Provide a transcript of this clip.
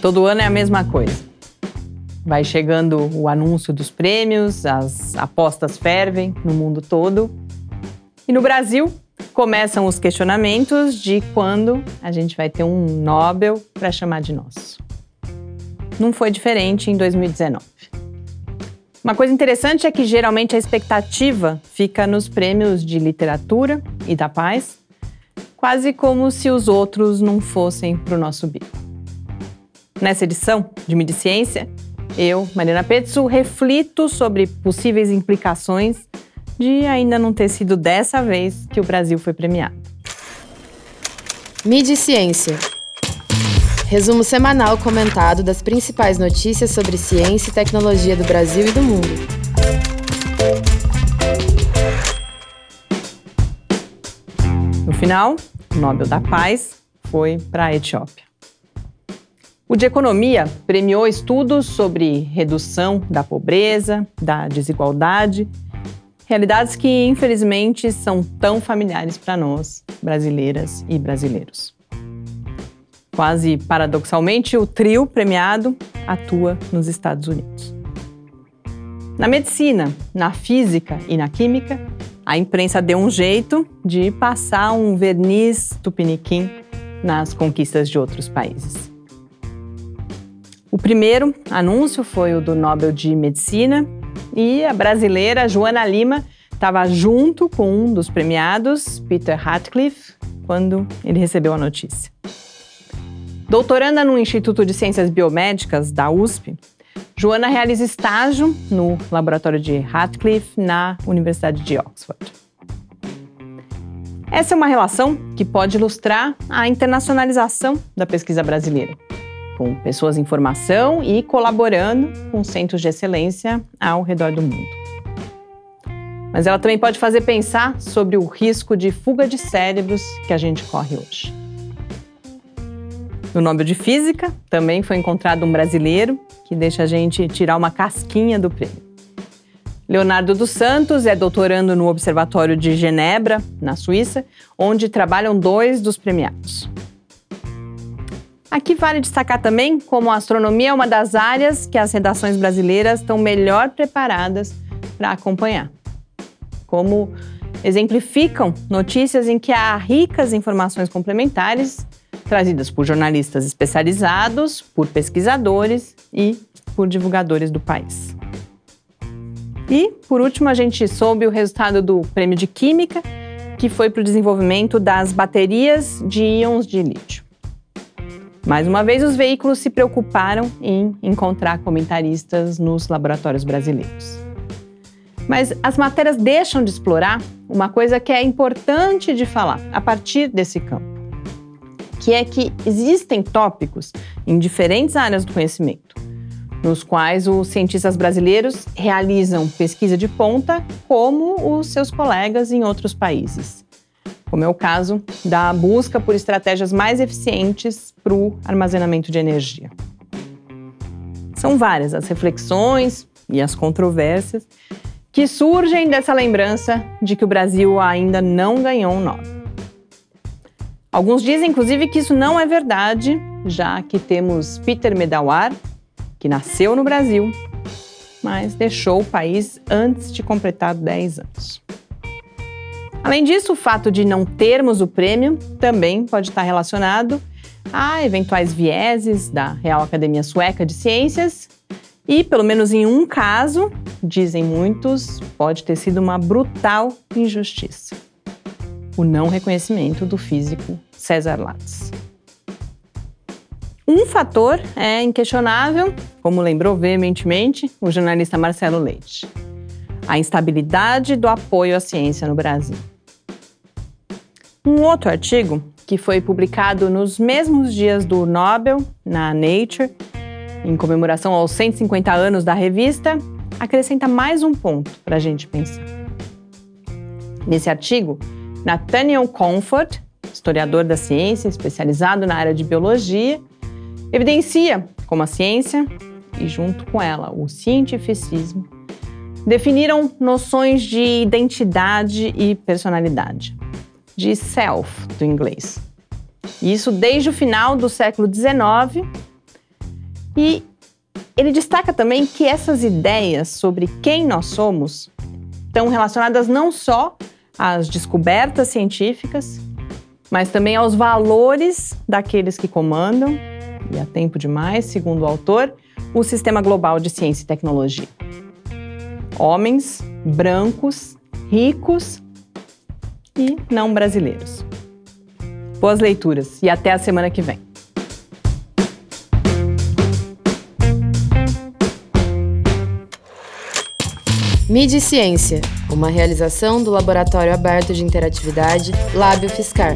Todo ano é a mesma coisa. Vai chegando o anúncio dos prêmios, as apostas fervem no mundo todo. E no Brasil, começam os questionamentos de quando a gente vai ter um Nobel para chamar de nosso. Não foi diferente em 2019. Uma coisa interessante é que geralmente a expectativa fica nos prêmios de literatura e da paz, quase como se os outros não fossem para o nosso bico. Nessa edição de Mídia Ciência, eu, Mariana Petsu, reflito sobre possíveis implicações de ainda não ter sido dessa vez que o Brasil foi premiado. Mídia Ciência. Resumo semanal comentado das principais notícias sobre ciência e tecnologia do Brasil e do mundo. No final, o Nobel da Paz foi para a Etiópia. O de Economia premiou estudos sobre redução da pobreza, da desigualdade, realidades que infelizmente são tão familiares para nós, brasileiras e brasileiros. Quase paradoxalmente, o trio premiado atua nos Estados Unidos. Na medicina, na física e na química, a imprensa deu um jeito de passar um verniz tupiniquim nas conquistas de outros países. O primeiro anúncio foi o do Nobel de Medicina e a brasileira Joana Lima estava junto com um dos premiados, Peter Ratcliffe, quando ele recebeu a notícia. Doutoranda no Instituto de Ciências Biomédicas da USP, Joana realiza estágio no laboratório de Ratcliffe na Universidade de Oxford. Essa é uma relação que pode ilustrar a internacionalização da pesquisa brasileira com pessoas em formação e colaborando com centros de excelência ao redor do mundo. Mas ela também pode fazer pensar sobre o risco de fuga de cérebros que a gente corre hoje. No Nobel de Física, também foi encontrado um brasileiro que deixa a gente tirar uma casquinha do prêmio. Leonardo dos Santos é doutorando no Observatório de Genebra, na Suíça, onde trabalham dois dos premiados. Aqui vale destacar também como a astronomia é uma das áreas que as redações brasileiras estão melhor preparadas para acompanhar. Como exemplificam notícias em que há ricas informações complementares trazidas por jornalistas especializados, por pesquisadores e por divulgadores do país. E, por último, a gente soube o resultado do Prêmio de Química, que foi para o desenvolvimento das baterias de íons de lítio. Mais uma vez, os veículos se preocuparam em encontrar comentaristas nos laboratórios brasileiros. Mas as matérias deixam de explorar uma coisa que é importante de falar a partir desse campo, que é que existem tópicos em diferentes áreas do conhecimento, nos quais os cientistas brasileiros realizam pesquisa de ponta como os seus colegas em outros países como é o caso da busca por estratégias mais eficientes para o armazenamento de energia. São várias as reflexões e as controvérsias que surgem dessa lembrança de que o Brasil ainda não ganhou um Nobel. Alguns dizem, inclusive, que isso não é verdade, já que temos Peter Medawar, que nasceu no Brasil, mas deixou o país antes de completar 10 anos. Além disso, o fato de não termos o prêmio também pode estar relacionado a eventuais vieses da Real Academia Sueca de Ciências e, pelo menos em um caso, dizem muitos, pode ter sido uma brutal injustiça: o não reconhecimento do físico César Lattes. Um fator é inquestionável, como lembrou veementemente o jornalista Marcelo Leite: a instabilidade do apoio à ciência no Brasil. Um outro artigo, que foi publicado nos mesmos dias do Nobel, na Nature, em comemoração aos 150 anos da revista, acrescenta mais um ponto para a gente pensar. Nesse artigo, Nathaniel Comfort, historiador da ciência especializado na área de biologia, evidencia como a ciência, e junto com ela o cientificismo, definiram noções de identidade e personalidade de self, do inglês. Isso desde o final do século XIX, E ele destaca também que essas ideias sobre quem nós somos estão relacionadas não só às descobertas científicas, mas também aos valores daqueles que comandam, e há tempo demais, segundo o autor, o sistema global de ciência e tecnologia. Homens brancos, ricos e não brasileiros. Boas leituras e até a semana que vem. Mídia e Ciência, uma realização do Laboratório Aberto de Interatividade Lábio Fiscar.